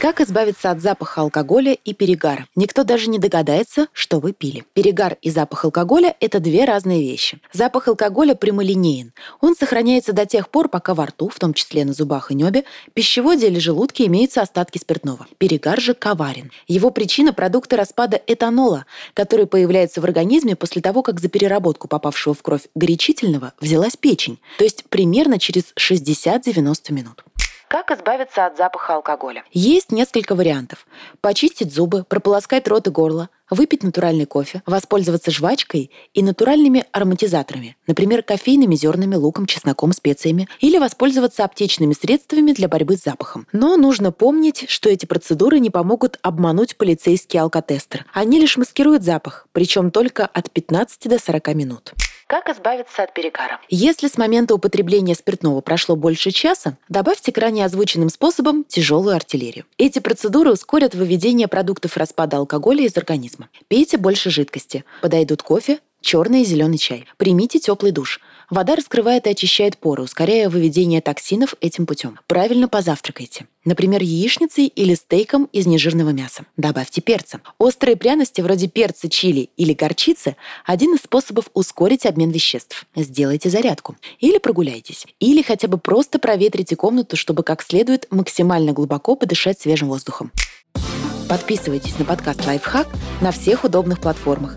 Как избавиться от запаха алкоголя и перегара? Никто даже не догадается, что вы пили. Перегар и запах алкоголя – это две разные вещи. Запах алкоголя прямолинеен. Он сохраняется до тех пор, пока во рту, в том числе на зубах и небе, пищеводе или желудке имеются остатки спиртного. Перегар же коварен. Его причина – продукты распада этанола, который появляется в организме после того, как за переработку попавшего в кровь горячительного взялась печень, то есть примерно через 60-90 минут. Как избавиться от запаха алкоголя? Есть несколько вариантов. Почистить зубы, прополоскать рот и горло, выпить натуральный кофе, воспользоваться жвачкой и натуральными ароматизаторами, например, кофейными зернами, луком, чесноком, специями, или воспользоваться аптечными средствами для борьбы с запахом. Но нужно помнить, что эти процедуры не помогут обмануть полицейский алкотестер. Они лишь маскируют запах, причем только от 15 до 40 минут. Как избавиться от перегара? Если с момента употребления спиртного прошло больше часа, добавьте к ранее озвученным способом тяжелую артиллерию. Эти процедуры ускорят выведение продуктов распада алкоголя из организма. Пейте больше жидкости. Подойдут кофе, черный и зеленый чай. Примите теплый душ. Вода раскрывает и очищает поры, ускоряя выведение токсинов этим путем. Правильно позавтракайте. Например, яичницей или стейком из нежирного мяса. Добавьте перца. Острые пряности вроде перца, чили или горчицы – один из способов ускорить обмен веществ. Сделайте зарядку. Или прогуляйтесь. Или хотя бы просто проветрите комнату, чтобы как следует максимально глубоко подышать свежим воздухом. Подписывайтесь на подкаст «Лайфхак» на всех удобных платформах.